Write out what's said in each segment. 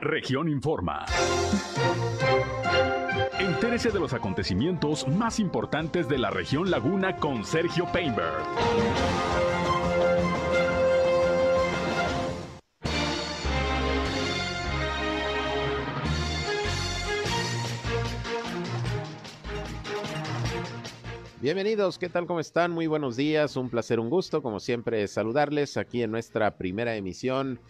Región Informa. Entérese de los acontecimientos más importantes de la región Laguna con Sergio Painberg. Bienvenidos, ¿qué tal? ¿Cómo están? Muy buenos días, un placer, un gusto, como siempre, saludarles aquí en nuestra primera emisión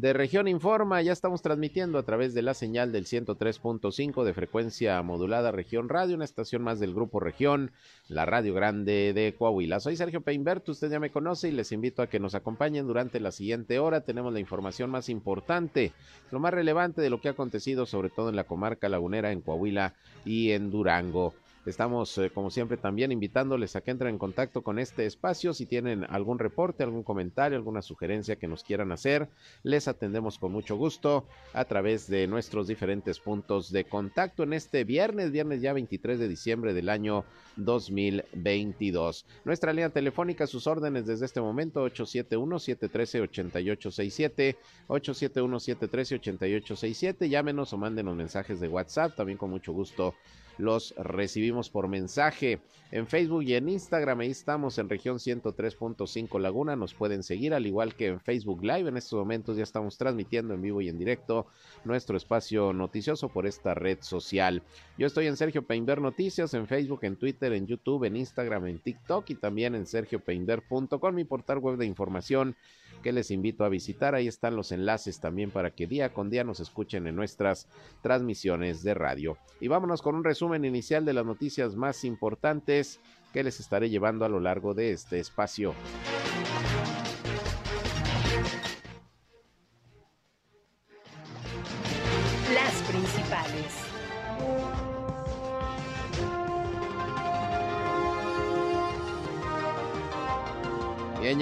de Región Informa. Ya estamos transmitiendo a través de la señal del 103.5 de frecuencia modulada Región Radio, una estación más del Grupo Región, la Radio Grande de Coahuila. Soy Sergio Peinbert, usted ya me conoce y les invito a que nos acompañen durante la siguiente hora. Tenemos la información más importante, lo más relevante de lo que ha acontecido, sobre todo en la comarca lagunera, en Coahuila y en Durango. Estamos, eh, como siempre, también invitándoles a que entren en contacto con este espacio. Si tienen algún reporte, algún comentario, alguna sugerencia que nos quieran hacer, les atendemos con mucho gusto a través de nuestros diferentes puntos de contacto en este viernes, viernes ya 23 de diciembre del año 2022. Nuestra línea telefónica, sus órdenes desde este momento, 871-713-8867, 871-713-8867. Llámenos o mándenos mensajes de WhatsApp, también con mucho gusto los recibimos por mensaje. En Facebook y en Instagram, ahí estamos en región 103.5 Laguna, nos pueden seguir, al igual que en Facebook Live. En estos momentos ya estamos transmitiendo en vivo y en directo nuestro espacio noticioso por esta red social. Yo estoy en Sergio Peinber Noticias, en Facebook, en Twitter, en YouTube, en Instagram, en TikTok y también en sergiopeinder.com, mi portal web de información que les invito a visitar. Ahí están los enlaces también para que día con día nos escuchen en nuestras transmisiones de radio. Y vámonos con un resumen inicial de las noticias más importantes que les estaré llevando a lo largo de este espacio.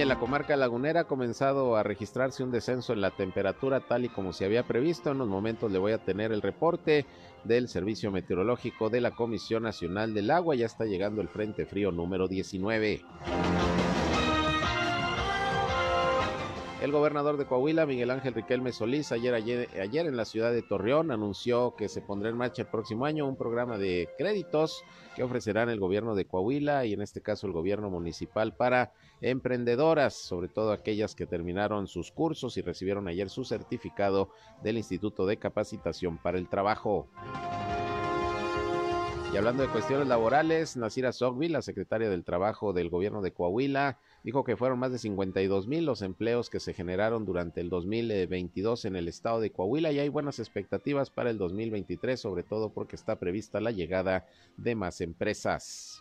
En la comarca lagunera ha comenzado a registrarse un descenso en la temperatura tal y como se había previsto. En unos momentos le voy a tener el reporte del Servicio Meteorológico de la Comisión Nacional del Agua. Ya está llegando el Frente Frío número 19. El gobernador de Coahuila, Miguel Ángel Riquelme Solís, ayer, ayer, ayer, en la ciudad de Torreón anunció que se pondrá en marcha el próximo año un programa de créditos que ofrecerán el gobierno de Coahuila y en este caso el gobierno municipal para emprendedoras, sobre todo aquellas que terminaron sus cursos y recibieron ayer su certificado del Instituto de Capacitación para el Trabajo. Y hablando de cuestiones laborales, Nasira Sogbi, la secretaria del Trabajo del gobierno de Coahuila, dijo que fueron más de 52 mil los empleos que se generaron durante el 2022 en el estado de Coahuila y hay buenas expectativas para el 2023, sobre todo porque está prevista la llegada de más empresas.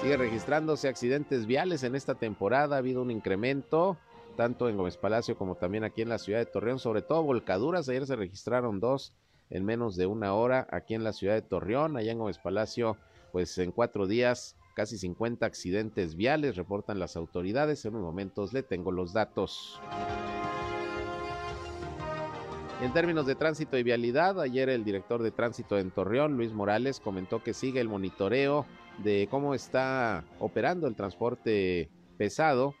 Sigue registrándose accidentes viales en esta temporada, ha habido un incremento tanto en Gómez Palacio como también aquí en la ciudad de Torreón, sobre todo volcaduras, ayer se registraron dos en menos de una hora aquí en la ciudad de Torreón, allá en Gómez Palacio, pues en cuatro días casi 50 accidentes viales, reportan las autoridades. En unos momentos le tengo los datos. En términos de tránsito y vialidad, ayer el director de tránsito en Torreón, Luis Morales, comentó que sigue el monitoreo de cómo está operando el transporte pesado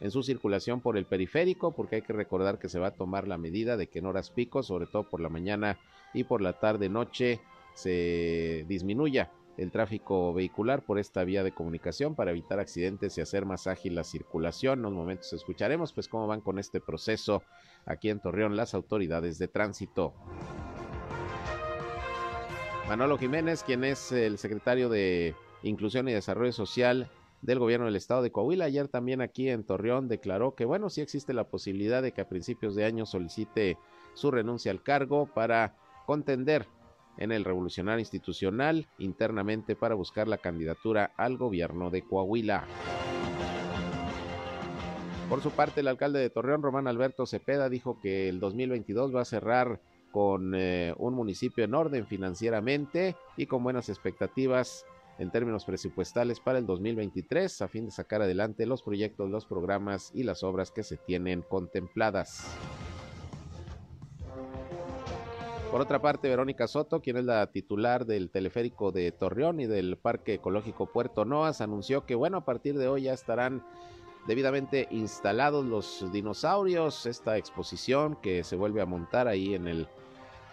en su circulación por el periférico, porque hay que recordar que se va a tomar la medida de que en horas pico, sobre todo por la mañana y por la tarde noche, se disminuya el tráfico vehicular por esta vía de comunicación para evitar accidentes y hacer más ágil la circulación. En unos momentos escucharemos pues cómo van con este proceso aquí en Torreón las autoridades de tránsito. Manolo Jiménez, quien es el secretario de Inclusión y Desarrollo Social del gobierno del estado de Coahuila, ayer también aquí en Torreón declaró que bueno, sí existe la posibilidad de que a principios de año solicite su renuncia al cargo para contender en el Revolucionario Institucional internamente para buscar la candidatura al gobierno de Coahuila. Por su parte, el alcalde de Torreón, Román Alberto Cepeda, dijo que el 2022 va a cerrar con eh, un municipio en orden financieramente y con buenas expectativas en términos presupuestales para el 2023 a fin de sacar adelante los proyectos, los programas y las obras que se tienen contempladas. Por otra parte, Verónica Soto, quien es la titular del teleférico de Torreón y del Parque Ecológico Puerto Noas, anunció que, bueno, a partir de hoy ya estarán debidamente instalados los dinosaurios, esta exposición que se vuelve a montar ahí en el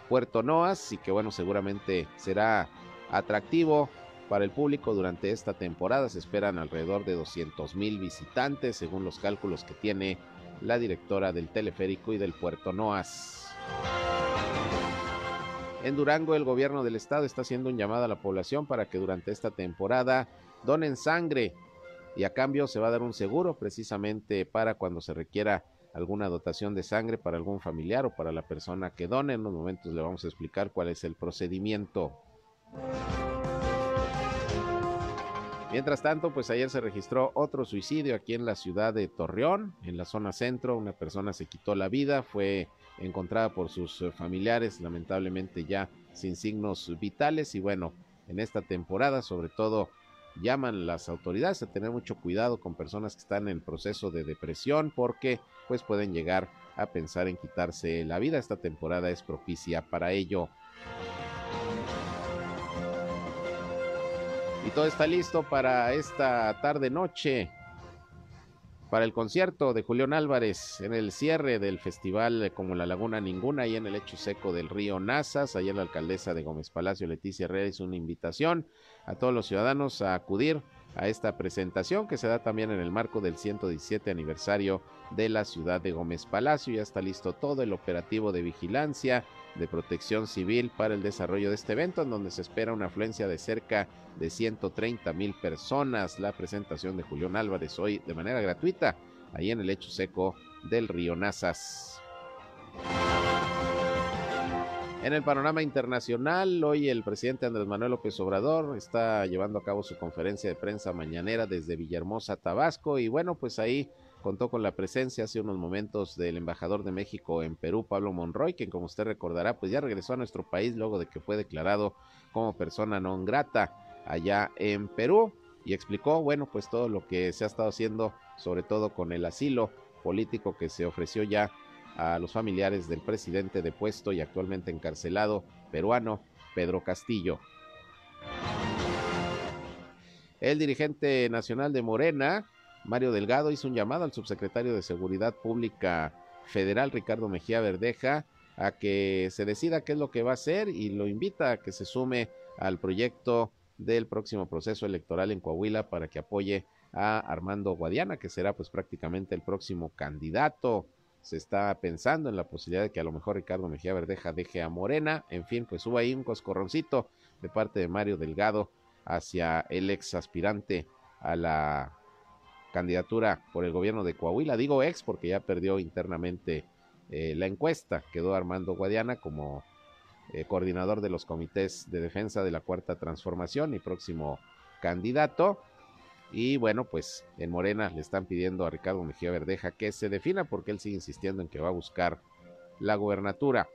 Puerto Noas y que bueno, seguramente será atractivo para el público durante esta temporada. Se esperan alrededor de 200 mil visitantes según los cálculos que tiene la directora del teleférico y del Puerto Noas. En Durango, el gobierno del estado está haciendo un llamado a la población para que durante esta temporada donen sangre y a cambio se va a dar un seguro precisamente para cuando se requiera alguna dotación de sangre para algún familiar o para la persona que done. En unos momentos le vamos a explicar cuál es el procedimiento. Mientras tanto, pues ayer se registró otro suicidio aquí en la ciudad de Torreón, en la zona centro. Una persona se quitó la vida, fue encontrada por sus eh, familiares, lamentablemente ya sin signos vitales. Y bueno, en esta temporada, sobre todo, llaman las autoridades a tener mucho cuidado con personas que están en proceso de depresión porque pues pueden llegar a pensar en quitarse la vida. Esta temporada es propicia para ello. Y todo está listo para esta tarde noche para el concierto de Julián Álvarez en el cierre del festival como La Laguna Ninguna y en el hecho seco del río Nazas. Ayer la alcaldesa de Gómez Palacio, Leticia Herrera, hizo una invitación a todos los ciudadanos a acudir a esta presentación que se da también en el marco del 117 aniversario de la ciudad de Gómez Palacio. Ya está listo todo el operativo de vigilancia, de protección civil para el desarrollo de este evento, en donde se espera una afluencia de cerca de 130 mil personas. La presentación de Julián Álvarez hoy de manera gratuita, ahí en el lecho seco del río Nazas. En el panorama internacional, hoy el presidente Andrés Manuel López Obrador está llevando a cabo su conferencia de prensa mañanera desde Villahermosa, Tabasco, y bueno, pues ahí contó con la presencia hace unos momentos del embajador de México en Perú, Pablo Monroy, quien como usted recordará, pues ya regresó a nuestro país luego de que fue declarado como persona non grata allá en Perú y explicó, bueno, pues todo lo que se ha estado haciendo, sobre todo con el asilo político que se ofreció ya a los familiares del presidente depuesto y actualmente encarcelado peruano, Pedro Castillo. El dirigente nacional de Morena, Mario Delgado hizo un llamado al subsecretario de Seguridad Pública Federal, Ricardo Mejía Verdeja, a que se decida qué es lo que va a hacer y lo invita a que se sume al proyecto del próximo proceso electoral en Coahuila para que apoye a Armando Guadiana, que será pues prácticamente el próximo candidato. Se está pensando en la posibilidad de que a lo mejor Ricardo Mejía Verdeja deje a Morena. En fin, pues hubo ahí un coscorroncito de parte de Mario Delgado hacia el ex aspirante a la candidatura por el gobierno de Coahuila. Digo ex porque ya perdió internamente eh, la encuesta. Quedó Armando Guadiana como eh, coordinador de los comités de defensa de la Cuarta Transformación y próximo candidato. Y bueno, pues en Morena le están pidiendo a Ricardo Mejía Verdeja que se defina porque él sigue insistiendo en que va a buscar la gubernatura.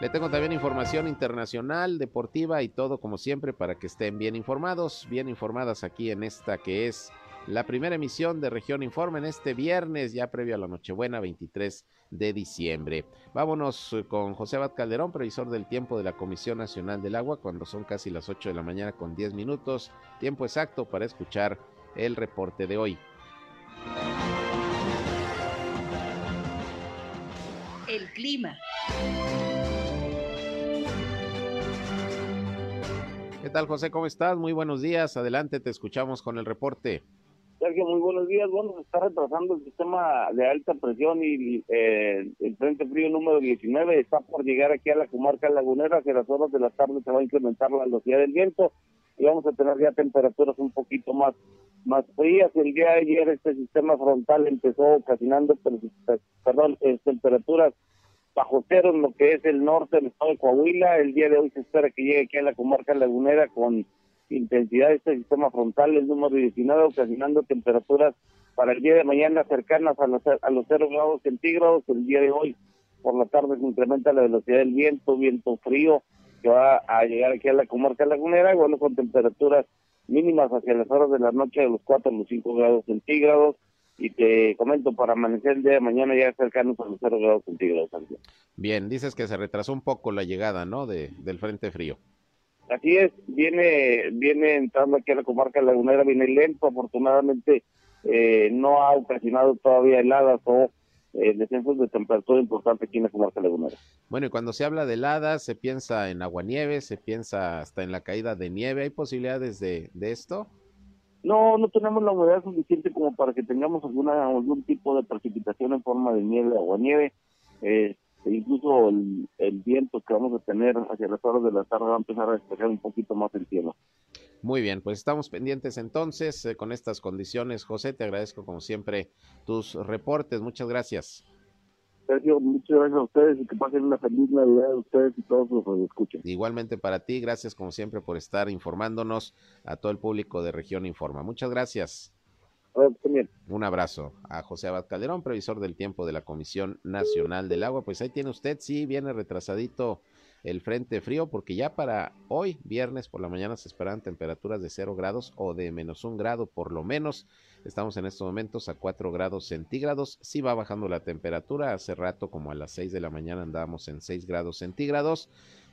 Le tengo también información internacional, deportiva y todo como siempre para que estén bien informados, bien informadas aquí en esta que es la primera emisión de Región Informe en este viernes, ya previo a la Nochebuena, 23 de diciembre. Vámonos con José Abad Calderón, previsor del tiempo de la Comisión Nacional del Agua, cuando son casi las 8 de la mañana con 10 minutos, tiempo exacto para escuchar el reporte de hoy. El clima. ¿Qué tal, José? ¿Cómo estás? Muy buenos días. Adelante, te escuchamos con el reporte. Sergio, muy buenos días. Bueno, se está retrasando el sistema de alta presión y eh, el Frente Frío número 19 está por llegar aquí a la comarca lagunera. Hacia las horas de la tarde se va a incrementar la velocidad del viento y vamos a tener ya temperaturas un poquito más más frías. El día de ayer este sistema frontal empezó ocasionando, perdón, temperaturas bajo cero en lo que es el norte del estado de Coahuila. El día de hoy se espera que llegue aquí a la comarca lagunera con intensidad de este sistema frontal, el número 19, ocasionando temperaturas para el día de mañana cercanas a los, a los 0 grados centígrados. El día de hoy, por la tarde, se incrementa la velocidad del viento, viento frío, que va a llegar aquí a la comarca lagunera, bueno, con temperaturas mínimas hacia las horas de la noche de los 4 a los 5 grados centígrados y te comento, para amanecer el día de mañana ya cercanos a los 0 grados centígrados. Bien, dices que se retrasó un poco la llegada, ¿no? De, del Frente Frío. Así es, viene, viene entrando aquí a la comarca lagunera, viene lento, afortunadamente eh, no ha ocasionado todavía heladas o eh, descensos de temperatura importante aquí en la comarca lagunera. Bueno, y cuando se habla de heladas, se piensa en aguanieve, se piensa hasta en la caída de nieve, ¿hay posibilidades de, de esto? No, no tenemos la humedad suficiente como para que tengamos alguna algún tipo de precipitación en forma de nieve o nieve. Eh, incluso el, viento que vamos a tener hacia las horas de la tarde va a empezar a despejar un poquito más el cielo. Muy bien, pues estamos pendientes entonces eh, con estas condiciones. José, te agradezco como siempre tus reportes. Muchas gracias. Sergio, muchas gracias a ustedes y que pasen una feliz Navidad a ustedes y todos los que escuchen. Igualmente para ti, gracias como siempre por estar informándonos a todo el público de Región Informa. Muchas gracias. Un abrazo a José Abad Calderón, previsor del tiempo de la Comisión Nacional del Agua. Pues ahí tiene usted, sí, viene retrasadito el frente frío, porque ya para hoy, viernes por la mañana, se esperan temperaturas de 0 grados o de menos un grado por lo menos. Estamos en estos momentos a 4 grados centígrados. Sí va bajando la temperatura. Hace rato, como a las 6 de la mañana, andábamos en 6 grados centígrados.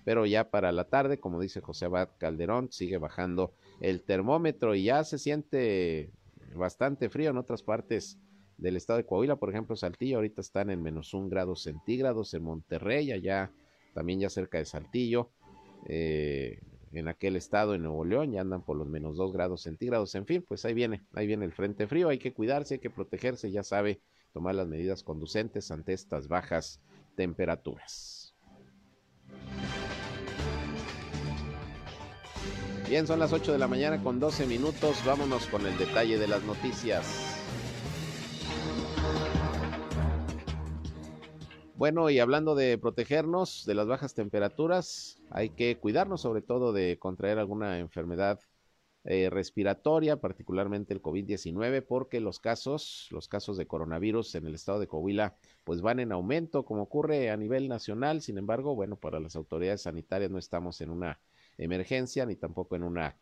Pero ya para la tarde, como dice José Abad Calderón, sigue bajando el termómetro y ya se siente bastante frío en otras partes del estado de Coahuila, por ejemplo, Saltillo, ahorita están en menos un grado centígrados, en Monterrey, allá también ya cerca de Saltillo, eh, en aquel estado, en Nuevo León, ya andan por los menos dos grados centígrados, en fin, pues ahí viene, ahí viene el frente frío, hay que cuidarse, hay que protegerse, ya sabe, tomar las medidas conducentes ante estas bajas temperaturas. Bien, son las 8 de la mañana con 12 minutos. Vámonos con el detalle de las noticias. Bueno, y hablando de protegernos de las bajas temperaturas, hay que cuidarnos sobre todo de contraer alguna enfermedad eh, respiratoria, particularmente el COVID-19, porque los casos, los casos de coronavirus en el estado de Coahuila, pues van en aumento, como ocurre a nivel nacional. Sin embargo, bueno, para las autoridades sanitarias no estamos en una emergencia ni tampoco en una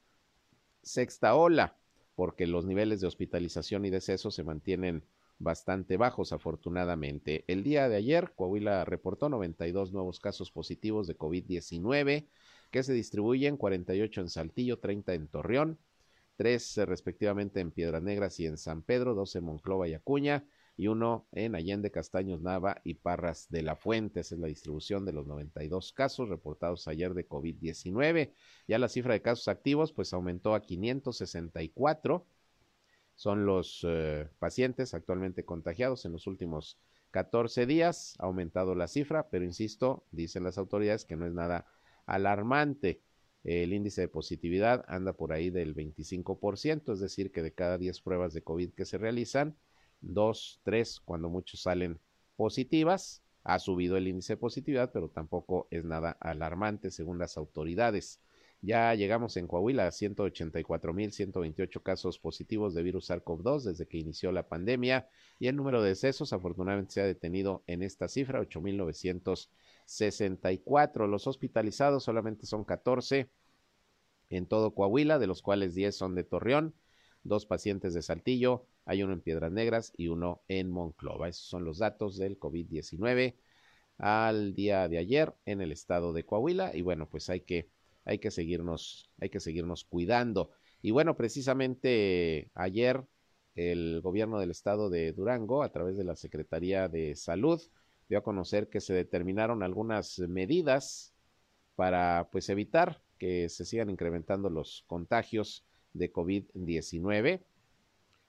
sexta ola, porque los niveles de hospitalización y decesos se mantienen bastante bajos, afortunadamente. El día de ayer, Coahuila reportó 92 nuevos casos positivos de COVID-19, que se distribuyen 48 en Saltillo, 30 en Torreón, 3 respectivamente en Piedras Negras y en San Pedro, 2 en Monclova y Acuña, y uno en Allende, Castaños, Nava y Parras de la Fuente. Esa es la distribución de los 92 casos reportados ayer de COVID-19. Ya la cifra de casos activos pues aumentó a 564. Son los eh, pacientes actualmente contagiados en los últimos 14 días. Ha aumentado la cifra, pero insisto, dicen las autoridades que no es nada alarmante. El índice de positividad anda por ahí del 25%, es decir, que de cada 10 pruebas de COVID que se realizan, dos, tres, cuando muchos salen positivas. Ha subido el índice de positividad, pero tampoco es nada alarmante según las autoridades. Ya llegamos en Coahuila a 184.128 casos positivos de virus SARS-CoV-2 desde que inició la pandemia y el número de decesos afortunadamente se ha detenido en esta cifra, 8.964. Los hospitalizados solamente son 14 en todo Coahuila, de los cuales 10 son de Torreón, dos pacientes de Saltillo, hay uno en Piedras Negras y uno en Monclova. Esos son los datos del COVID-19 al día de ayer en el estado de Coahuila y bueno, pues hay que hay que seguirnos hay que seguirnos cuidando. Y bueno, precisamente ayer el gobierno del estado de Durango a través de la Secretaría de Salud dio a conocer que se determinaron algunas medidas para pues evitar que se sigan incrementando los contagios de COVID-19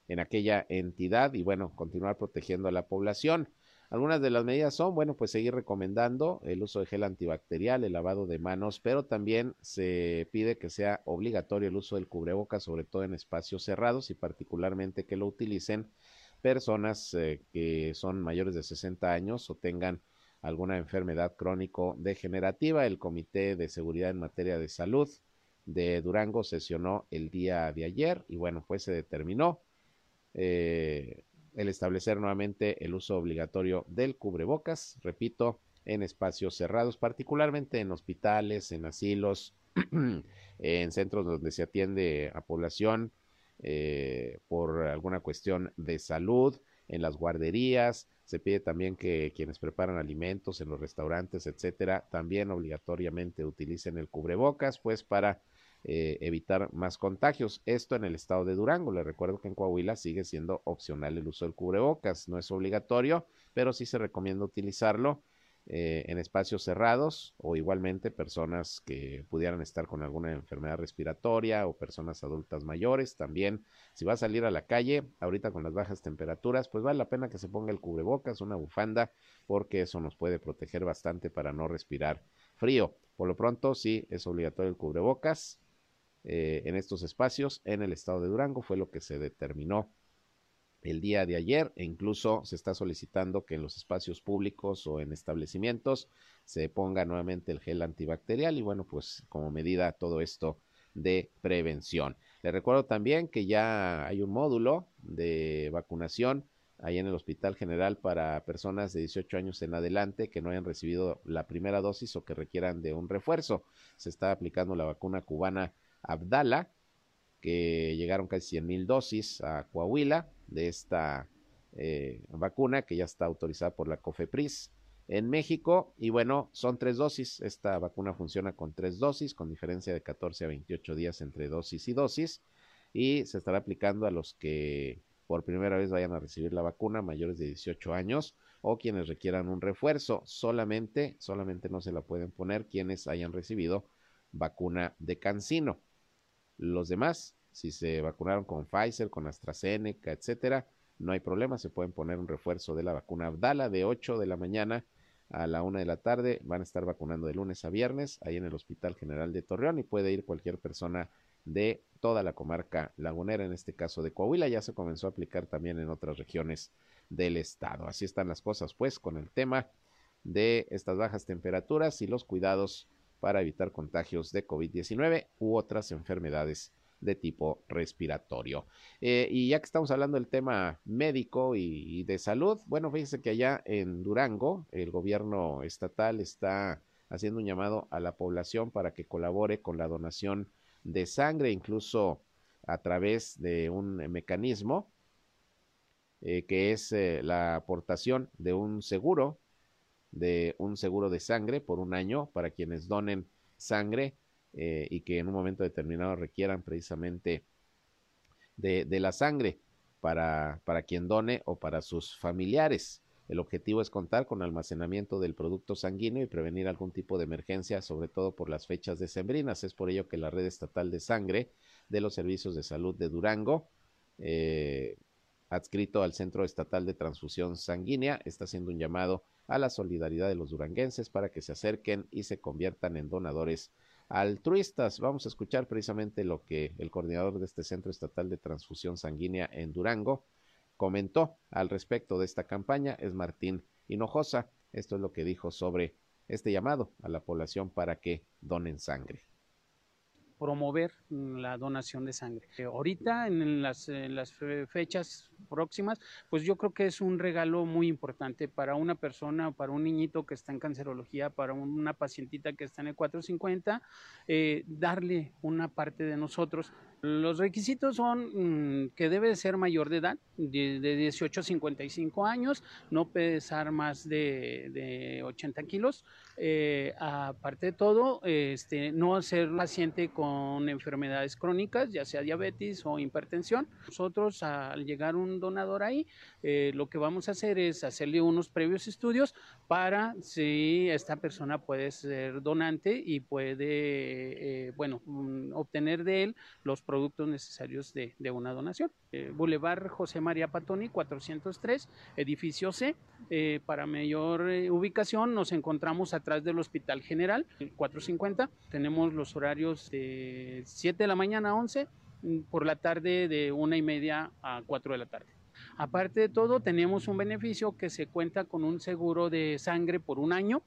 en aquella entidad y bueno, continuar protegiendo a la población. Algunas de las medidas son, bueno, pues seguir recomendando el uso de gel antibacterial, el lavado de manos, pero también se pide que sea obligatorio el uso del cubrebocas, sobre todo en espacios cerrados y particularmente que lo utilicen personas eh, que son mayores de 60 años o tengan alguna enfermedad crónico degenerativa. El Comité de Seguridad en Materia de Salud de Durango sesionó el día de ayer y bueno, pues se determinó eh, el establecer nuevamente el uso obligatorio del cubrebocas, repito, en espacios cerrados, particularmente en hospitales, en asilos, en centros donde se atiende a población eh, por alguna cuestión de salud, en las guarderías, se pide también que quienes preparan alimentos en los restaurantes, etcétera, también obligatoriamente utilicen el cubrebocas, pues para eh, evitar más contagios. Esto en el estado de Durango. Le recuerdo que en Coahuila sigue siendo opcional el uso del cubrebocas. No es obligatorio, pero sí se recomienda utilizarlo eh, en espacios cerrados o igualmente personas que pudieran estar con alguna enfermedad respiratoria o personas adultas mayores. También, si va a salir a la calle, ahorita con las bajas temperaturas, pues vale la pena que se ponga el cubrebocas, una bufanda, porque eso nos puede proteger bastante para no respirar frío. Por lo pronto, sí, es obligatorio el cubrebocas eh, en estos espacios en el estado de Durango, fue lo que se determinó el día de ayer e incluso se está solicitando que en los espacios públicos o en establecimientos se ponga nuevamente el gel antibacterial y bueno, pues como medida todo esto de prevención. Le recuerdo también que ya hay un módulo de vacunación ahí en el Hospital General para personas de 18 años en adelante que no hayan recibido la primera dosis o que requieran de un refuerzo. Se está aplicando la vacuna cubana Abdala, que llegaron casi 100 mil dosis a Coahuila de esta eh, vacuna que ya está autorizada por la COFEPRIS en México. Y bueno, son tres dosis. Esta vacuna funciona con tres dosis, con diferencia de 14 a 28 días entre dosis y dosis. Y se estará aplicando a los que por primera vez vayan a recibir la vacuna, mayores de 18 años, o quienes requieran un refuerzo. Solamente, solamente no se la pueden poner quienes hayan recibido vacuna de Cancino. Los demás si se vacunaron con Pfizer, con AstraZeneca, etcétera, no hay problema, se pueden poner un refuerzo de la vacuna Abdala de 8 de la mañana a la 1 de la tarde. Van a estar vacunando de lunes a viernes ahí en el Hospital General de Torreón y puede ir cualquier persona de toda la comarca lagunera, en este caso de Coahuila. Ya se comenzó a aplicar también en otras regiones del estado. Así están las cosas, pues, con el tema de estas bajas temperaturas y los cuidados para evitar contagios de COVID-19 u otras enfermedades de tipo respiratorio. Eh, y ya que estamos hablando del tema médico y, de salud, bueno, fíjense que allá en Durango el gobierno estatal está haciendo un llamado a la población para que colabore con la donación de sangre, incluso a través de un mecanismo eh, que es eh, la aportación de un seguro, de un seguro de sangre por un año para quienes donen sangre eh, y que en un momento determinado requieran precisamente de, la sangre para, para quien done o para sus familiares. El objetivo es contar con almacenamiento del producto sanguíneo y prevenir algún tipo de emergencia, sobre todo por las fechas decembrinas. Es por ello que la red estatal de sangre de los servicios de salud de Durango, eh, adscrito al Centro Estatal de Transfusión Sanguínea, está haciendo un llamado a la solidaridad de los duranguenses para que se acerquen y se conviertan en donadores altruistas. Vamos a escuchar precisamente lo que el coordinador de este Centro Estatal de Transfusión Sanguínea en Durango comentó al respecto de esta campaña. Es Martín Hinojosa. Esto es lo que dijo sobre este llamado a la población para que donen sangre promover la donación de sangre. Ahorita, en las, en las, fechas próximas, pues yo creo que es un regalo muy importante para una persona, para un niñito que está en cancerología, para una pacientita que está en el 450, eh, darle una parte de nosotros. Los requisitos son mm, que debe ser mayor de edad, de, 18 a 55 años, no pesar más de, de 80 kilos. Eh, aparte de todo, este, no ser paciente con enfermedades crónicas, ya sea diabetes o hipertensión. Nosotros al llegar un donador ahí, eh, lo que vamos a hacer es hacerle unos previos estudios para si esta persona puede ser donante y puede, eh, bueno, mm, obtener de él los productos necesarios de, una donación. Eh, Boulevard José María Patoni, 403, edificio C. para mayor ubicación nos encontramos atrás del Hospital General, 450. Tenemos los horarios de 7 de la mañana a 11 por la tarde de una y media a cuatro de la tarde. Aparte de todo, tenemos un beneficio que se cuenta con un seguro de sangre por un año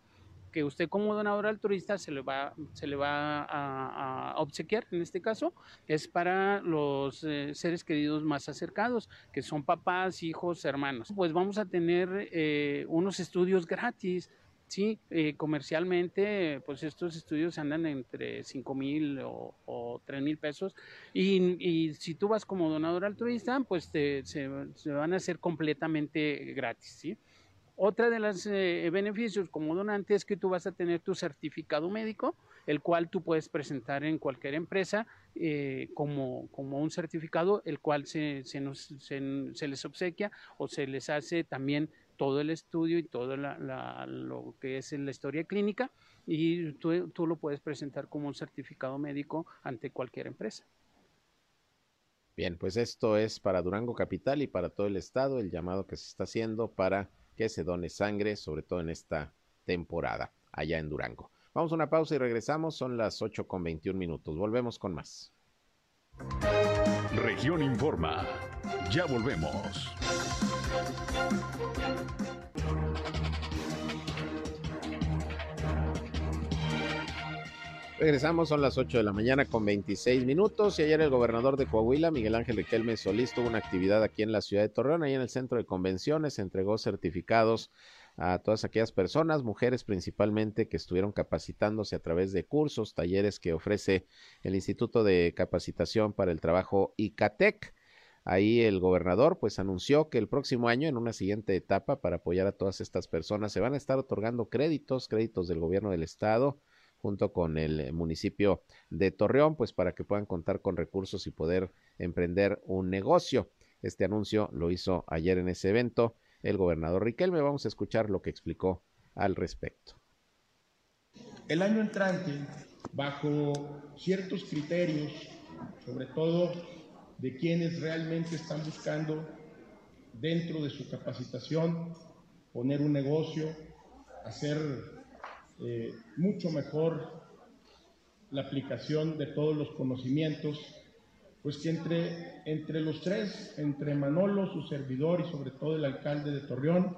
que usted como donador altruista se le va, se le va a, obsequiar, en este caso, es para los eh, seres queridos más acercados, que son papás, hijos, hermanos. Pues vamos a tener eh, unos estudios gratis Sí, eh, comercialmente, pues estos estudios andan entre 5 mil o, o 3 mil pesos. Y, si tú vas como donador altruista, pues se, van a hacer completamente gratis, ¿sí? Otra de los eh, beneficios como donante es que tú vas a tener tu certificado médico, el cual tú puedes presentar en cualquier empresa eh, como, como un certificado, el cual se, se, nos, se les obsequia o se les hace también todo el estudio y todo lo que es la historia clínica y tú, tú lo puedes presentar como un certificado médico ante cualquier empresa. Bien, pues esto es para Durango Capital y para todo el estado el llamado que se está haciendo para que se done sangre, sobre todo en esta temporada allá en Durango. Vamos a una pausa y regresamos, son las 8 con 21 minutos. Volvemos con más. Región Informa. Ya volvemos. Regresamos, son las 8 de la mañana con 26 minutos y ayer el gobernador de Coahuila, Miguel Ángel Riquelme Solís, tuvo una actividad aquí en la ciudad de Torreón, ahí en el centro de convenciones, entregó certificados a todas aquellas personas, mujeres principalmente, que estuvieron capacitándose a través de cursos, talleres que ofrece el Instituto de Capacitación para el Trabajo ICATEC. Ahí el gobernador pues anunció que el próximo año, en una siguiente etapa para apoyar a todas estas personas, se van a estar otorgando créditos, créditos del gobierno del estado, junto con el eh, municipio de Torreón, pues para que puedan contar con recursos y poder emprender un negocio. Este anuncio lo hizo ayer en ese evento el gobernador Riquelme. Vamos a escuchar lo que explicó al respecto. El año entrante, bajo ciertos criterios, sobre todo de quienes realmente están buscando dentro de su capacitación poner un negocio, hacer eh, mucho mejor la aplicación de todos los conocimientos, pues que entre, entre los tres, entre Manolo, su servidor y sobre todo el alcalde de Torreón,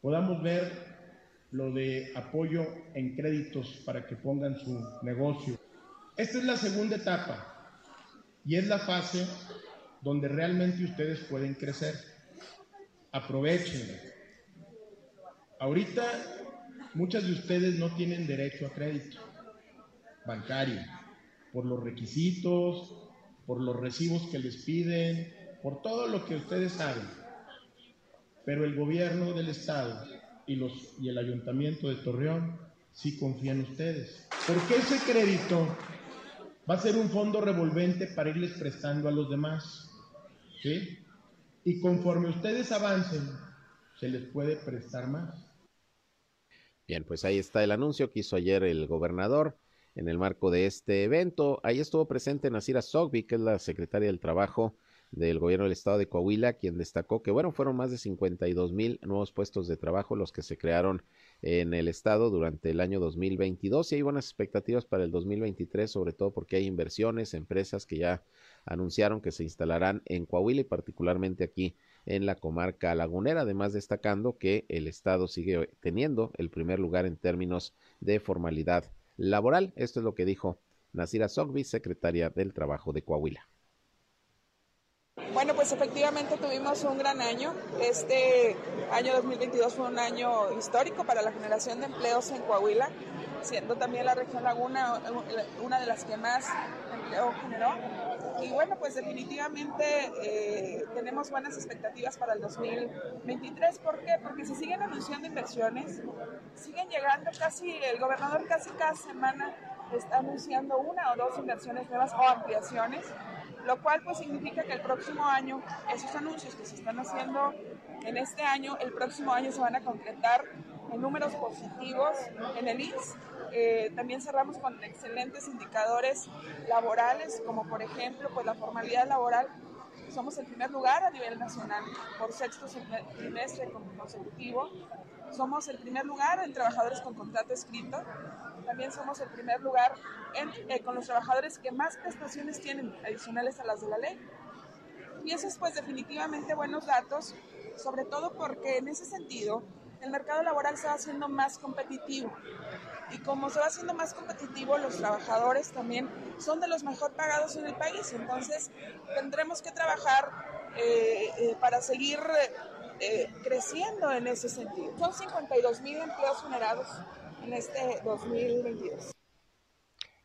podamos ver lo de apoyo en créditos para que pongan su negocio. Esta es la segunda etapa y es la fase donde realmente ustedes pueden crecer. Aprovechen. Ahorita Muchas de ustedes no tienen derecho a crédito bancario por los requisitos, por los recibos que les piden, por todo lo que ustedes saben. Pero el gobierno del estado y, el ayuntamiento de Torreón sí confían en ustedes. Porque ese crédito va a ser un fondo revolvente para irles prestando a los demás. ¿sí? Y conforme ustedes avancen, se les puede prestar más. Bien, pues ahí está el anuncio que hizo ayer el gobernador en el marco de este evento. Ahí estuvo presente Nasira Sogbi, que es la secretaria del Trabajo del gobierno del estado de Coahuila, quien destacó que, bueno, fueron más de 52 mil nuevos puestos de trabajo los que se crearon en el estado durante el año 2022 y hay buenas expectativas para el 2023, sobre todo porque hay inversiones, empresas que ya anunciaron que se instalarán en Coahuila y particularmente aquí en la comarca lagunera, además destacando que el Estado sigue teniendo el primer lugar en términos de formalidad laboral. Esto es lo que dijo Nasira Sogbi, secretaria del Trabajo de Coahuila. Bueno, pues efectivamente tuvimos un gran año. Este año 2022 fue un año histórico para la generación de empleos en Coahuila, siendo también la región Laguna una de las que más empleo generó y bueno, pues definitivamente eh, tenemos buenas expectativas para el 2023. ¿Por qué? Porque se siguen anunciando inversiones, siguen llegando casi, el gobernador casi cada semana está anunciando una o dos inversiones nuevas o ampliaciones, lo cual pues significa que el próximo año esos anuncios que se están haciendo en este año, el próximo año se van a concretar en números positivos en el INS eh, también cerramos con excelentes indicadores laborales, como por ejemplo pues la formalidad laboral. Somos el primer lugar a nivel nacional por sexto trimestre consecutivo. Somos el primer lugar en trabajadores con contrato escrito. También somos el primer lugar eh, con los trabajadores que más prestaciones tienen adicionales a las de la ley. Y eso es pues definitivamente buenos datos, sobre todo porque en ese sentido el mercado laboral se va haciendo más competitivo. Y como se va haciendo más competitivo, los trabajadores también son de los mejor pagados en el país. Entonces, tendremos que trabajar eh, eh, para seguir eh, creciendo en ese sentido. Son 52 mil empleos generados en este 2022.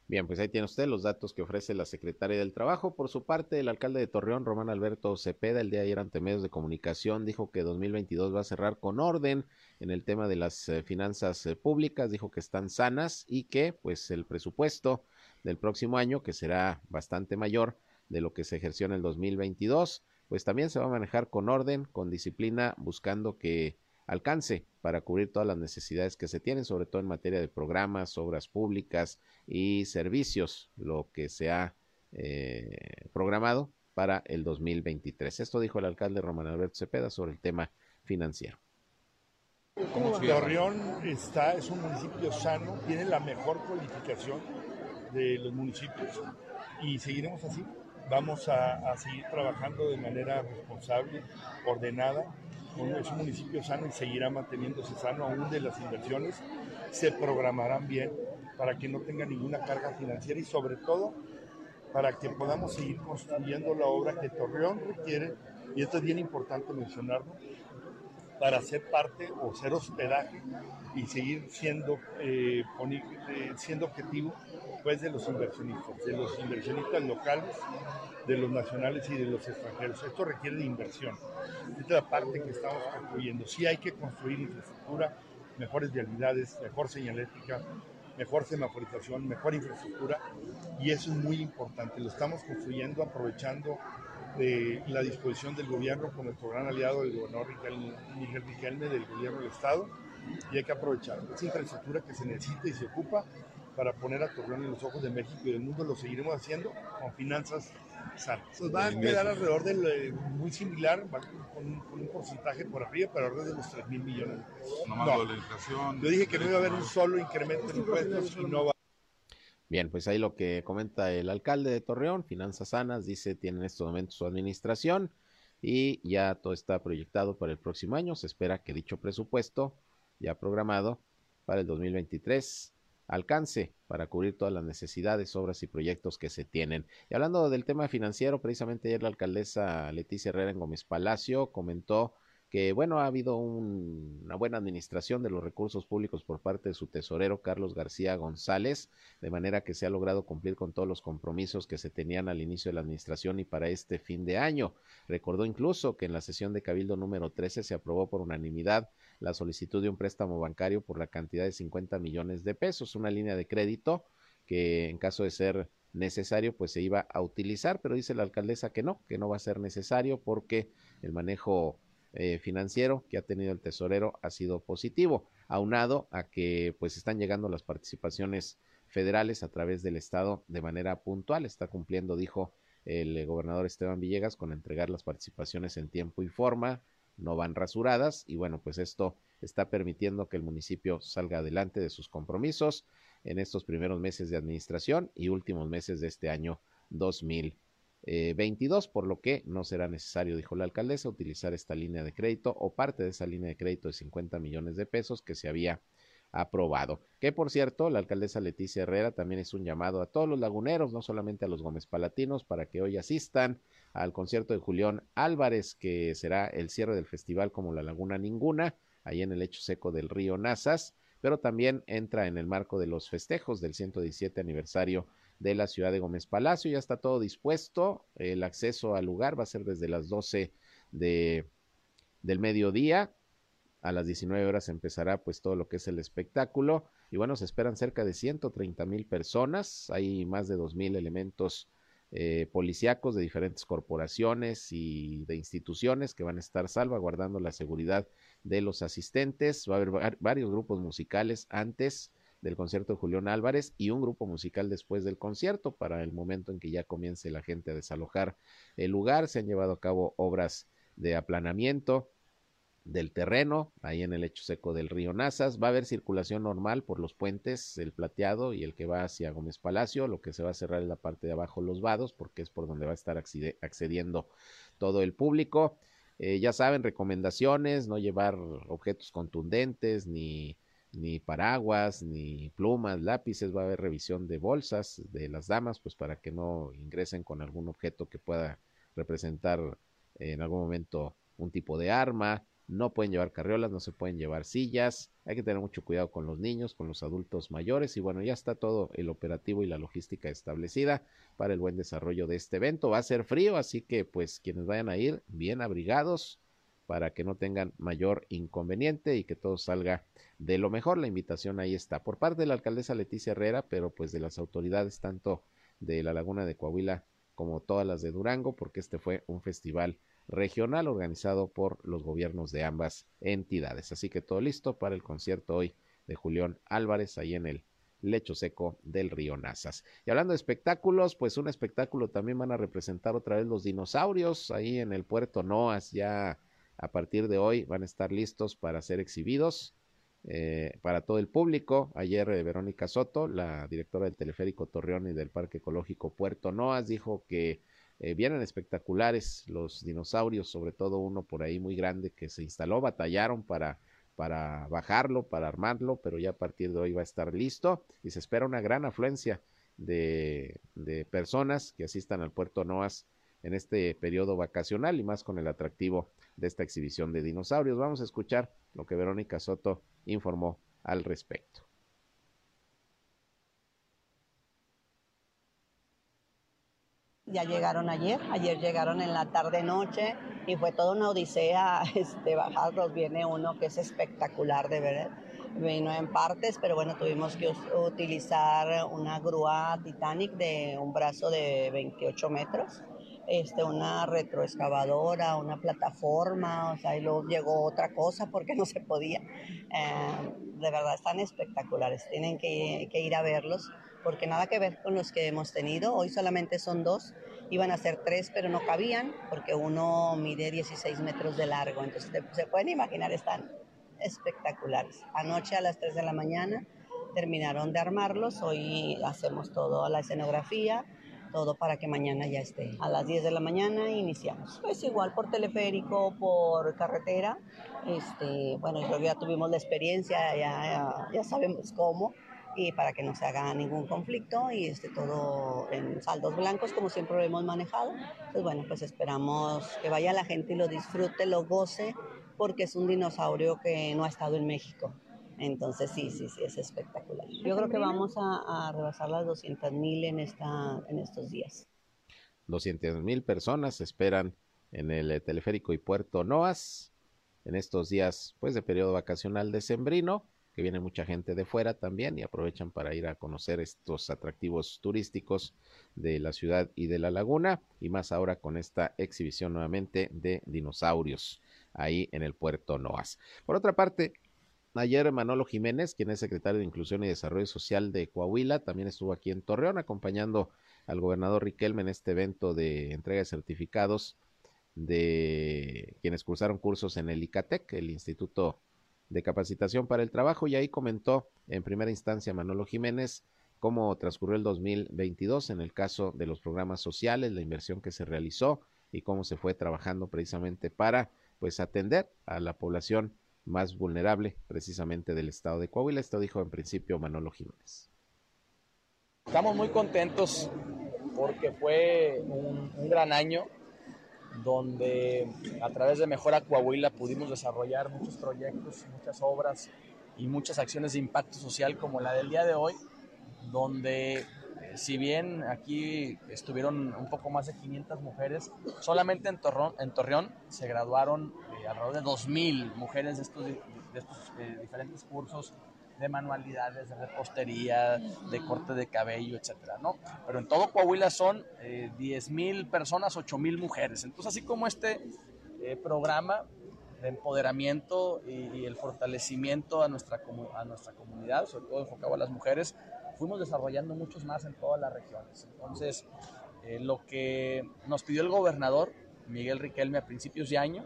Bien, pues ahí tiene usted los datos que ofrece la secretaria del Trabajo. Por su parte, el alcalde de Torreón, Román Alberto Cepeda, el día de ayer ante medios de comunicación, dijo que 2022 va a cerrar con orden en el tema de las eh, finanzas eh, públicas. Dijo que están sanas y que, pues, el presupuesto del próximo año, que será bastante mayor de lo que se ejerció en el 2022, pues también se va a manejar con orden, con disciplina, buscando que alcance para cubrir todas las necesidades que se tienen, sobre todo en materia de programas, obras públicas y servicios, lo que se ha eh, programado para el 2023. Esto dijo el alcalde Román Alberto Cepeda sobre el tema financiero. Torreón está, es un municipio sano, tiene la mejor cualificación de los municipios y seguiremos así. Vamos a, a seguir trabajando de manera responsable, ordenada, es un municipio sano y seguirá manteniéndose sano aún de las inversiones, se programarán bien para que no tenga ninguna carga financiera y sobre todo para que podamos seguir construyendo la obra que Torreón requiere, y esto es bien importante mencionarlo, para ser parte o ser hospedaje y seguir siendo, eh, eh, siendo objetivo pues, de los inversionistas, de los inversionistas locales, de los nacionales y de los extranjeros. Esto requiere de inversión. Esta es la parte que estamos construyendo. Sí hay que construir infraestructura, mejores vialidades, mejor señalética, mejor semaforización, mejor infraestructura y eso es muy importante. Lo estamos construyendo aprovechando de la disposición del gobierno con nuestro gran aliado, el gobernador Miguel Riquelme del gobierno del Estado y hay que aprovechar esa infraestructura que se necesita y se ocupa para poner a Torreón en los ojos de México y del mundo. Lo seguiremos haciendo con finanzas nos va a quedar alrededor del eh, muy similar, con, un porcentaje por arriba, pero alrededor de los 3 mil millones No, la inflación. Yo dije que no iba a haber un solo incremento en impuestos y no va. Bien, pues ahí lo que comenta el alcalde de Torreón, finanzas sanas, dice, tiene en estos momentos su administración y ya todo está proyectado para el próximo año. Se espera que dicho presupuesto, ya programado para el 2023, alcance para cubrir todas las necesidades, obras y proyectos que se tienen. Y hablando del tema financiero, precisamente ayer la alcaldesa Leticia Herrera en Gómez Palacio comentó que bueno, ha habido una buena administración de los recursos públicos por parte de su tesorero Carlos García González, de manera que se ha logrado cumplir con todos los compromisos que se tenían al inicio de la administración y para este fin de año. Recordó incluso que en la sesión de Cabildo número 13 se aprobó por unanimidad la solicitud de un préstamo bancario por la cantidad de 50 millones de pesos, una línea de crédito que en caso de ser necesario pues se iba a utilizar, pero dice la alcaldesa que no, que no va a ser necesario porque el manejo eh, financiero que ha tenido el tesorero ha sido positivo, aunado a que pues están llegando las participaciones federales a través del Estado de manera puntual. Está cumpliendo, dijo el eh, gobernador Esteban Villegas, con entregar las participaciones en tiempo y forma, no van rasuradas y bueno, pues esto está permitiendo que el municipio salga adelante de sus compromisos en estos primeros meses de administración y últimos meses de este año 2020. 22, eh, por lo que no será necesario, dijo la alcaldesa, utilizar esta línea de crédito o parte de esa línea de crédito de 50 millones de pesos que se había aprobado. Que por cierto, la alcaldesa Leticia Herrera también es un llamado a todos los laguneros, no solamente a los Gómez Palatinos, para que hoy asistan al concierto de Julián Álvarez, que será el cierre del festival como La Laguna Ninguna, ahí en el lecho seco del río Nazas, pero también entra en el marco de los festejos del 117 aniversario de la ciudad de Gómez Palacio. Ya está todo dispuesto. El acceso al lugar va a ser desde las 12 de, del mediodía. A las 19 horas empezará pues todo lo que es el espectáculo. Y bueno, se esperan cerca de 130 mil personas. Hay más de 2 mil elementos eh, policíacos de diferentes corporaciones y de instituciones que van a estar salvaguardando la seguridad de los asistentes. Va a haber varios grupos musicales antes del concierto de Julián Álvarez y un grupo musical después del concierto para el momento en que ya comience la gente a desalojar el lugar. Se han llevado a cabo obras de aplanamiento del terreno, ahí en el lecho seco del río Nazas. Va a haber circulación normal por los puentes, el plateado y el que va hacia Gómez Palacio. Lo que se va a cerrar es la parte de abajo, los vados, porque es por donde va a estar accediendo todo el público. Eh, ya saben, recomendaciones, no llevar objetos contundentes ni ni paraguas, ni plumas, lápices, va a haber revisión de bolsas de las damas, pues para que no ingresen con algún objeto que pueda representar en algún momento un tipo de arma, no pueden llevar carriolas, no se pueden llevar sillas, hay que tener mucho cuidado con los niños, con los adultos mayores. Y bueno, ya está todo el operativo y la logística establecida para el buen desarrollo de este evento. Va a ser frío, así que pues quienes vayan a ir bien abrigados para que no tengan mayor inconveniente y que todo salga de lo mejor. La invitación ahí está por parte de la alcaldesa Leticia Herrera, pero pues de las autoridades tanto de la Laguna de Coahuila como todas las de Durango, porque este fue un festival regional organizado por los gobiernos de ambas entidades. Así que todo listo para el concierto hoy de Julián Álvarez ahí en el lecho seco del río Nazas. Y hablando de espectáculos, pues un espectáculo también van a representar otra vez los dinosaurios ahí en el puerto Noas. Ya a partir de hoy van a estar listos para ser exhibidos eh, para todo el público. Ayer eh, Verónica Soto, la directora del Teleférico Torreón y del Parque Ecológico Puerto Noas, dijo que eh, vienen espectaculares los dinosaurios, sobre todo uno por ahí muy grande que se instaló, batallaron para, para bajarlo, para armarlo, pero ya a partir de hoy va a estar listo y se espera una gran afluencia de, de personas que asistan al puerto Noas en este periodo vacacional y más con el atractivo de esta exhibición de dinosaurios. Vamos a escuchar lo que Verónica Soto informó al respecto. Ya llegaron ayer, ayer llegaron en la tarde noche y fue toda una odisea este, bajarlos. Viene uno que es espectacular de ver, vino en partes, pero bueno, tuvimos que utilizar una grúa Titanic de un brazo de 28 metros, este, una retroexcavadora, una plataforma, o sea, y luego llegó otra cosa porque no se podía. Eh, de verdad están espectaculares, tienen que, ir a verlos porque nada que ver con los que hemos tenido. Hoy solamente son dos, iban a ser tres, pero no cabían porque uno mide 16 metros de largo. Entonces se pueden imaginar, están espectaculares. Anoche a las 3 de la mañana terminaron de armarlos, hoy hacemos todo la escenografía, todo para que mañana ya esté. A las 10 de la mañana iniciamos. Pues igual por teleférico, por carretera. Este, bueno, ya tuvimos la experiencia, ya, ya sabemos cómo y para que no se haga ningún conflicto y esté todo en saldos blancos como siempre lo hemos manejado. Pues bueno, pues esperamos que vaya la gente y lo disfrute, lo goce, porque es un dinosaurio que no ha estado en México. Entonces sí, sí, sí, es espectacular. Yo creo que vamos a, a rebasar las 200 mil en, esta, en estos días. 200 mil personas esperan en el eh, teleférico y puerto Noas en estos días pues de periodo vacacional decembrino que viene mucha gente de fuera también y aprovechan para ir a conocer estos atractivos turísticos de la ciudad y de la laguna y más ahora con esta exhibición nuevamente de dinosaurios ahí en el puerto Noas. Por otra parte, Ayer Manolo Jiménez, quien es secretario de Inclusión y Desarrollo Social de Coahuila, también estuvo aquí en Torreón acompañando al gobernador Riquelme en este evento de entrega de certificados de quienes cursaron cursos en el ICATEC, el Instituto de capacitación para el trabajo. Y ahí comentó en primera instancia Manolo Jiménez cómo transcurrió el 2022 en el caso de los programas sociales, la inversión que se realizó y cómo se fue trabajando precisamente para pues atender a la población más vulnerable precisamente del estado de Coahuila. Esto dijo en principio Manolo Jiménez. Estamos muy contentos porque fue un, gran año donde a través de Mejora Coahuila pudimos desarrollar muchos proyectos, muchas obras y muchas acciones de impacto social como la del día de hoy, donde eh, si bien aquí estuvieron un poco más de 500 mujeres, solamente en, en Torreón se graduaron alrededor de 2.000 mujeres de estos, de estos eh, diferentes cursos de manualidades, de repostería, de corte de cabello, etcétera, ¿no? Pero en todo Coahuila son eh, 10 mil personas, 8 mil mujeres. Entonces, así como este eh, programa de empoderamiento y, el fortalecimiento a nuestra, a nuestra comunidad, sobre todo enfocado a las mujeres, fuimos desarrollando muchos más en todas las regiones. Entonces, eh, lo que nos pidió el gobernador, Miguel Riquelme, a principios de año,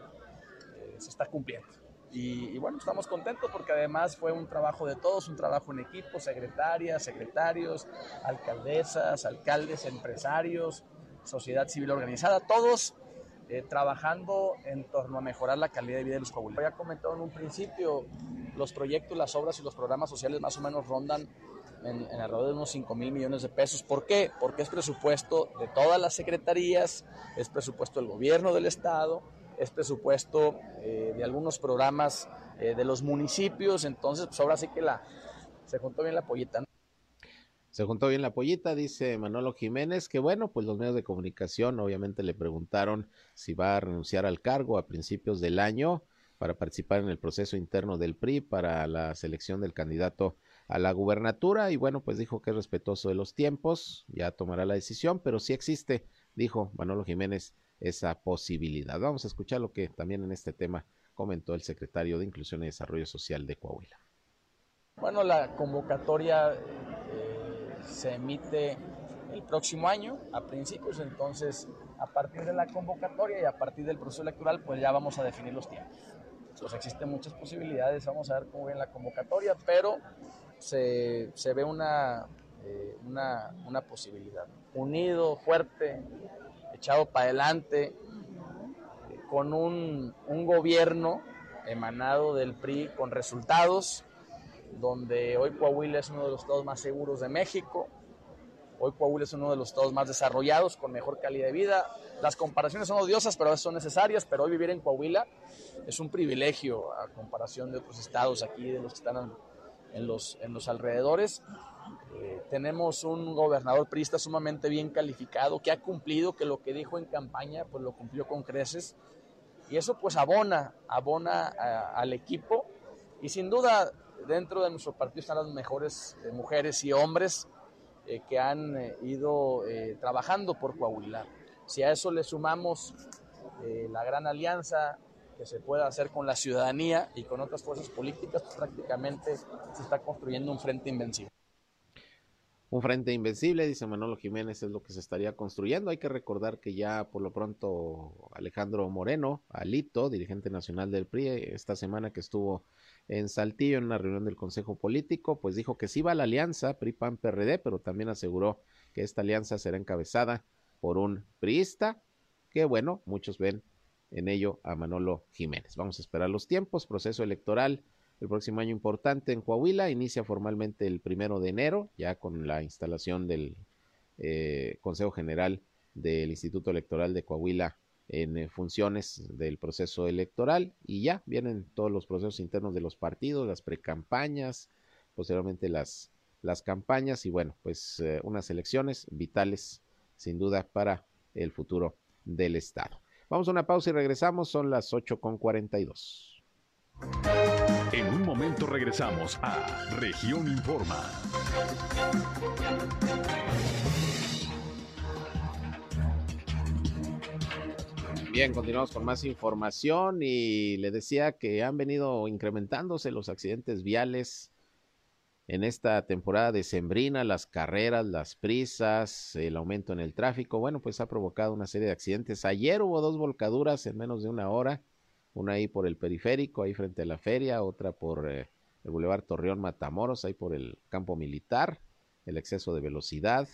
se está cumpliendo. Y, bueno, estamos contentos porque además fue un trabajo de todos, un trabajo en equipo, secretarias, secretarios, alcaldesas, alcaldes, empresarios, sociedad civil organizada, todos eh, trabajando en torno a mejorar la calidad de vida de los coahuilenses. Ya comentado en un principio, los proyectos, las obras y los programas sociales más o menos rondan en, en, alrededor de unos 5 mil millones de pesos. ¿Por qué? Porque es presupuesto de todas las secretarías, es presupuesto del gobierno del Estado, es presupuesto eh, de algunos programas eh, de los municipios, entonces pues ahora sí que la, se juntó bien la pollita. Se juntó bien la pollita, dice Manolo Jiménez, que bueno, pues los medios de comunicación obviamente le preguntaron si va a renunciar al cargo a principios del año para participar en el proceso interno del PRI para la selección del candidato a la gubernatura y bueno, pues dijo que es respetuoso de los tiempos, ya tomará la decisión, pero sí existe, dijo Manolo Jiménez, esa posibilidad. Vamos a escuchar lo que también en este tema comentó el secretario de Inclusión y Desarrollo Social de Coahuila. Bueno, la convocatoria eh, se emite el próximo año, a principios, entonces a partir de la convocatoria y a partir del proceso electoral, pues ya vamos a definir los tiempos. Entonces existen muchas posibilidades, vamos a ver cómo viene la convocatoria, pero se, se ve una, eh, una, una posibilidad. Unido, fuerte, echado para adelante, con un, un, gobierno emanado del PRI con resultados, donde hoy Coahuila es uno de los estados más seguros de México, hoy Coahuila es uno de los estados más desarrollados, con mejor calidad de vida. Las comparaciones son odiosas, pero a veces son necesarias, pero hoy vivir en Coahuila es un privilegio a comparación de otros estados aquí, de los que están en los, en los alrededores. Eh, tenemos un gobernador priista sumamente bien calificado, que ha cumplido, que lo que dijo en campaña, pues lo cumplió con creces. Y eso pues abona, abona al equipo. Y sin duda, dentro de nuestro partido están las mejores eh, mujeres y hombres eh, que han eh, ido eh, trabajando por Coahuila. Si a eso le sumamos eh, la gran alianza que se pueda hacer con la ciudadanía y con otras fuerzas políticas, pues prácticamente se está construyendo un frente invencible. Un frente invencible, dice Manolo Jiménez, es lo que se estaría construyendo. Hay que recordar que ya por lo pronto Alejandro Moreno, Alito, dirigente nacional del PRI, esta semana que estuvo en Saltillo en una reunión del Consejo Político, pues dijo que sí va a la alianza PRI-PAN-PRD, pero también aseguró que esta alianza será encabezada por un priista, que bueno, muchos ven en ello a Manolo Jiménez. Vamos a esperar los tiempos, proceso electoral el próximo año importante en Coahuila. Inicia formalmente el primero de enero, ya con la instalación del eh, Consejo General del Instituto Electoral de Coahuila en eh, funciones del proceso electoral y ya vienen todos los procesos internos de los partidos, las precampañas, posteriormente las, las campañas y bueno, pues eh, unas elecciones vitales sin duda para el futuro del Estado. Vamos a una pausa y regresamos, son las 8 con 42. En un momento regresamos a Región Informa. Bien, continuamos con más información y le decía que han venido incrementándose los accidentes viales en esta temporada de sembrina, las carreras, las prisas, el aumento en el tráfico. Bueno, pues ha provocado una serie de accidentes. Ayer hubo dos volcaduras en menos de una hora una ahí por el periférico, ahí frente a la feria, otra por eh, el Boulevard Torreón Matamoros, ahí por el campo militar, el exceso de velocidad,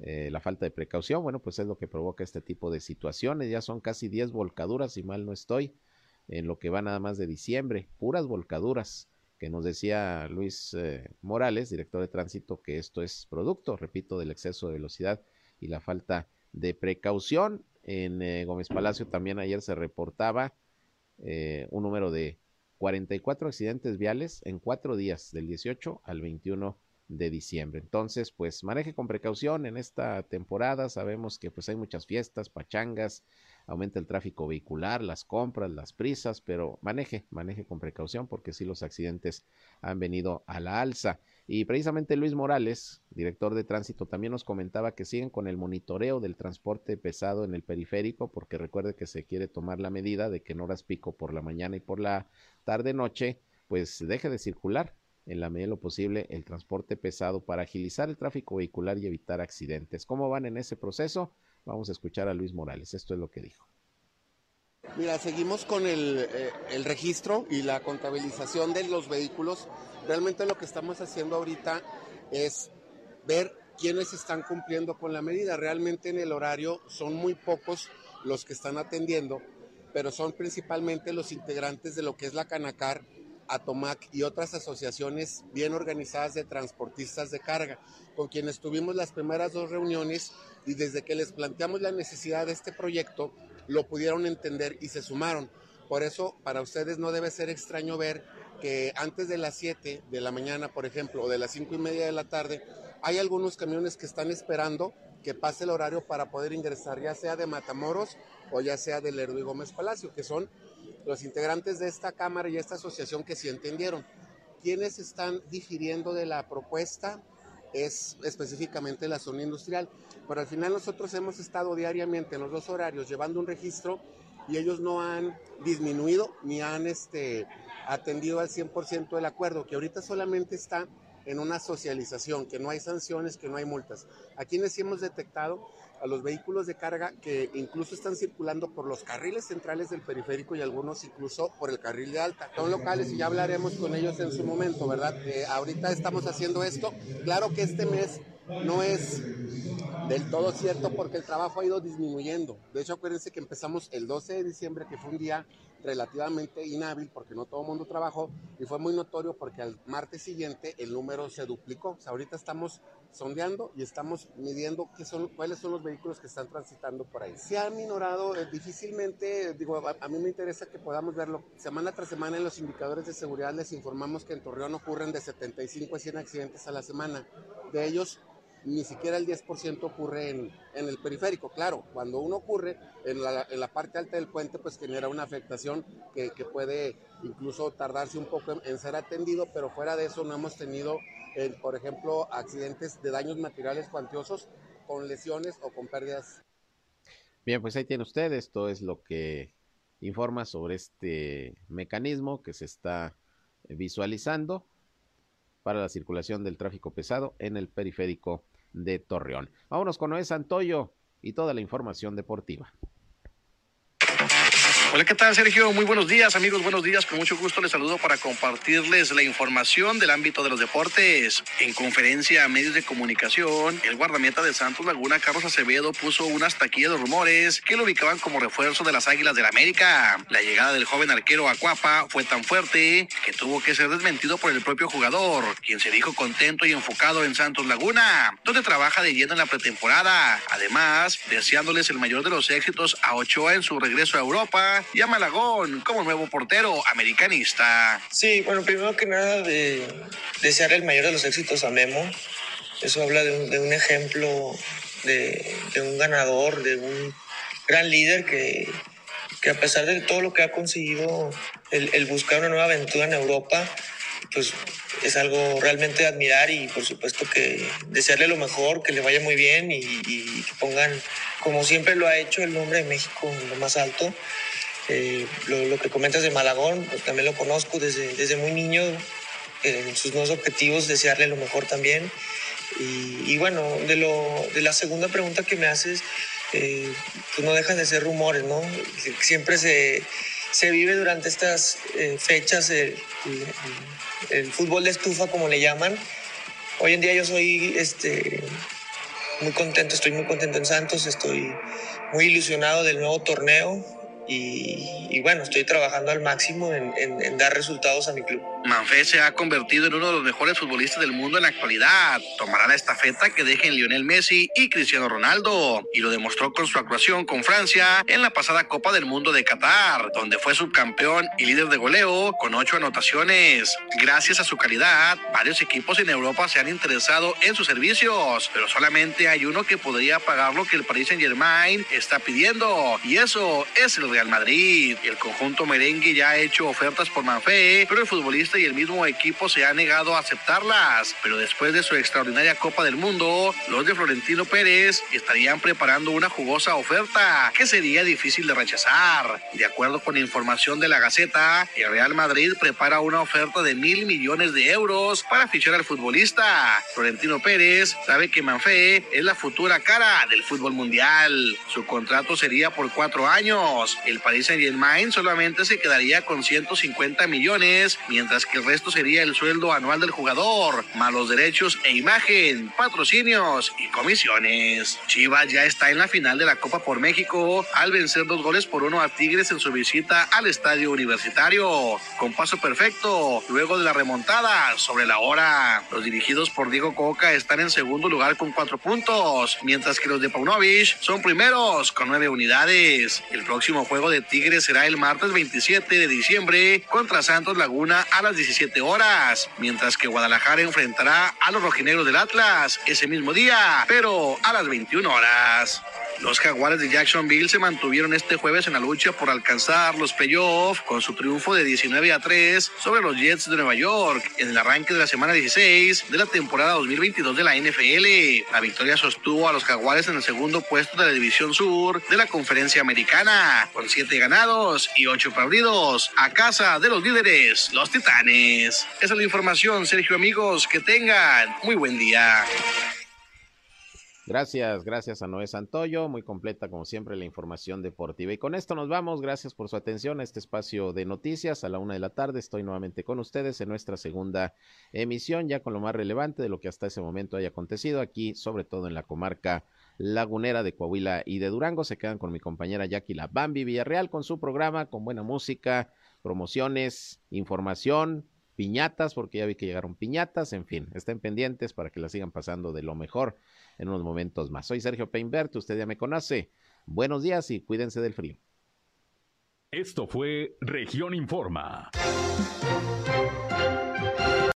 eh, la falta de precaución, bueno, pues es lo que provoca este tipo de situaciones. Ya son casi 10 volcaduras, si mal no estoy, en lo que va nada más de diciembre, puras volcaduras, que nos decía Luis eh, Morales, director de tránsito, que esto es producto, repito, del exceso de velocidad y la falta de precaución. En eh, Gómez Palacio también ayer se reportaba eh, un número de 44 accidentes viales en cuatro días, del 18 al 21 de diciembre. Entonces, pues maneje con precaución en esta temporada. Sabemos que pues hay muchas fiestas, pachangas, aumenta el tráfico vehicular, las compras, las prisas, pero maneje, maneje con precaución porque sí los accidentes han venido a la alza. Y precisamente Luis Morales, director de tránsito, también nos comentaba que siguen con el monitoreo del transporte pesado en el periférico, porque recuerde que se quiere tomar la medida de que en horas pico por la mañana y por la tarde noche, pues deje de circular en la medida de lo posible el transporte pesado para agilizar el tráfico vehicular y evitar accidentes. ¿Cómo van en ese proceso? Vamos a escuchar a Luis Morales. Esto es lo que dijo. Mira, seguimos con el, eh, el, registro y la contabilización de los vehículos. Realmente lo que estamos haciendo ahorita es ver quiénes están cumpliendo con la medida. Realmente en el horario son muy pocos los que están atendiendo, pero son principalmente los integrantes de lo que es la Canacar, Atomac y otras asociaciones bien organizadas de transportistas de carga, con quienes tuvimos las primeras dos reuniones y desde que les planteamos la necesidad de este proyecto, lo pudieron entender y se sumaron. Por eso, para ustedes no debe ser extraño ver que antes de las 7 de la mañana, por ejemplo, o de las 5 y media de la tarde, hay algunos camiones que están esperando que pase el horario para poder ingresar, ya sea de Matamoros o ya sea del Lerdo y Gómez Palacio, que son los integrantes de esta Cámara y esta asociación que sí entendieron. Quienes están difiriendo de la propuesta es específicamente la zona industrial, pero al final nosotros hemos estado diariamente en los dos horarios llevando un registro y ellos no han disminuido ni han este, atendido al 100% el acuerdo, que ahorita solamente está en una socialización, que no hay sanciones, que no hay multas. A quienes sí hemos detectado a los vehículos de carga que incluso están circulando por los carriles centrales del periférico y algunos incluso por el carril de alta. Son locales y ya hablaremos con ellos en su momento, ¿verdad? Eh, ahorita estamos haciendo esto. Claro que este mes no es del todo cierto porque el trabajo ha ido disminuyendo. De hecho, acuérdense que empezamos el 12 de diciembre, que fue un día relativamente inhábil porque no todo el mundo trabajó y fue muy notorio porque al martes siguiente el número se duplicó. Ahorita estamos sondeando y estamos midiendo qué son, cuáles son los vehículos que están transitando por ahí. Se ha minorado eh, difícilmente, digo, a, a, mí me interesa que podamos verlo. Semana tras semana en los indicadores de seguridad les informamos que en Torreón ocurren de 75 a 100 accidentes a la semana. De ellos, ni siquiera el 10% ocurre en, en, el periférico. Claro, cuando uno ocurre en la, en la, parte alta del puente, pues genera una afectación que, que puede incluso tardarse un poco en, ser atendido, pero fuera de eso no hemos tenido, eh, por ejemplo, accidentes de daños materiales cuantiosos con lesiones o con pérdidas. Bien, pues ahí tiene usted, esto es lo que informa sobre este mecanismo que se está visualizando para la circulación del tráfico pesado en el periférico de Torreón. Vámonos con Noé Santoyo y toda la información deportiva. Hola, ¿qué tal, Sergio? Muy buenos días, amigos. Buenos días. Con mucho gusto les saludo para compartirles la información del ámbito de los deportes. En conferencia a medios de comunicación, el guardameta de Santos Laguna, Carlos Acevedo, puso unas taquillas de rumores que lo ubicaban como refuerzo de las Águilas del la América. La llegada del joven arquero Acuapa fue tan fuerte que tuvo que ser desmentido por el propio jugador, quien se dijo contento y enfocado en Santos Laguna, donde trabaja de lleno en la pretemporada. Además, deseándoles el mayor de los éxitos a Ochoa en su regreso a Europa y a Malagón como nuevo portero americanista. Sí, bueno, primero que nada de desear el mayor de los éxitos a Memo. Eso habla de un, de un ejemplo de, de, un ganador, de un gran líder que, que, a pesar de todo lo que ha conseguido, el, el buscar una nueva aventura en Europa, pues es algo realmente de admirar y por supuesto que desearle lo mejor, que le vaya muy bien y, y que pongan, como siempre lo ha hecho, el nombre de México en lo más alto. Eh, lo, lo, que comentas de Malagón, pues, también lo conozco desde, desde muy niño, eh, en sus nuevos objetivos, desearle lo mejor también. Y, y bueno, de, lo, de la segunda pregunta que me haces, eh, pues no dejan de ser rumores, ¿no? Siempre se, se vive durante estas eh, fechas el, el, el, fútbol de estufa, como le llaman. Hoy en día yo soy este, muy contento, estoy muy contento en Santos, estoy muy ilusionado del nuevo torneo, y, y, bueno, estoy trabajando al máximo en, en, en, dar resultados a mi club. Manfé se ha convertido en uno de los mejores futbolistas del mundo en la actualidad. Tomará la estafeta que dejen Lionel Messi y Cristiano Ronaldo. Y lo demostró con su actuación con Francia en la pasada Copa del Mundo de Qatar, donde fue subcampeón y líder de goleo con ocho anotaciones. Gracias a su calidad, varios equipos en Europa se han interesado en sus servicios, pero solamente hay uno que podría pagar lo que el Paris Saint Germain está pidiendo. Y eso es el Real Madrid. El conjunto merengue ya ha hecho ofertas por Manfé, pero el futbolista y el mismo equipo se han negado a aceptarlas. Pero después de su extraordinaria Copa del Mundo, los de Florentino Pérez estarían preparando una jugosa oferta que sería difícil de rechazar. De acuerdo con información de la Gaceta, el Real Madrid prepara una oferta de mil millones de euros para fichar al futbolista. Florentino Pérez sabe que Manfé es la futura cara del fútbol mundial. Su contrato sería por cuatro años El Paris Saint Germain solamente se quedaría con 150 millones, mientras que el resto sería el sueldo anual del jugador, más los derechos e imagen, patrocinios y comisiones. Chivas ya está en la final de la Copa por México al vencer dos goles por uno a Tigres en su visita al estadio universitario, con paso perfecto luego de la remontada sobre la hora. Los dirigidos por Diego Coca están en segundo lugar con cuatro puntos, mientras que los de Paunovic son primeros con nueve unidades. El próximo juego de Tigres será el martes 27 de diciembre contra Santos Laguna a las 17 horas, mientras que Guadalajara enfrentará a los rojinegros del Atlas ese mismo día, pero a las 21 horas. Los jaguares de Jacksonville se mantuvieron este jueves en la lucha por alcanzar los playoffs con su triunfo de 19 a 3 sobre los Jets de Nueva York en el arranque de la semana 16 de la temporada 2022 de la NFL. La victoria sostuvo a los jaguares en el segundo puesto de la división sur de la conferencia americana, con 7 ganados y 8 perdidos, a casa de los líderes, los Titanes. Esa es la información, Sergio amigos, que tengan muy buen día. Gracias, gracias a Noé Santoyo, muy completa como siempre la información deportiva. Y con esto nos vamos, gracias por su atención a este espacio de noticias. A la una de la tarde estoy nuevamente con ustedes en nuestra segunda emisión, ya con lo más relevante de lo que hasta ese momento haya acontecido aquí, sobre todo en la comarca lagunera de Coahuila y de Durango. Se quedan con mi compañera Jackie La Bambi Villarreal con su programa, con buena música, promociones, información, piñatas, porque ya vi que llegaron piñatas, en fin, estén pendientes para que la sigan pasando de lo mejor en unos momentos más. Soy Sergio Peinbert, usted ya me conoce. Buenos días y cuídense del frío. Esto fue Región Informa.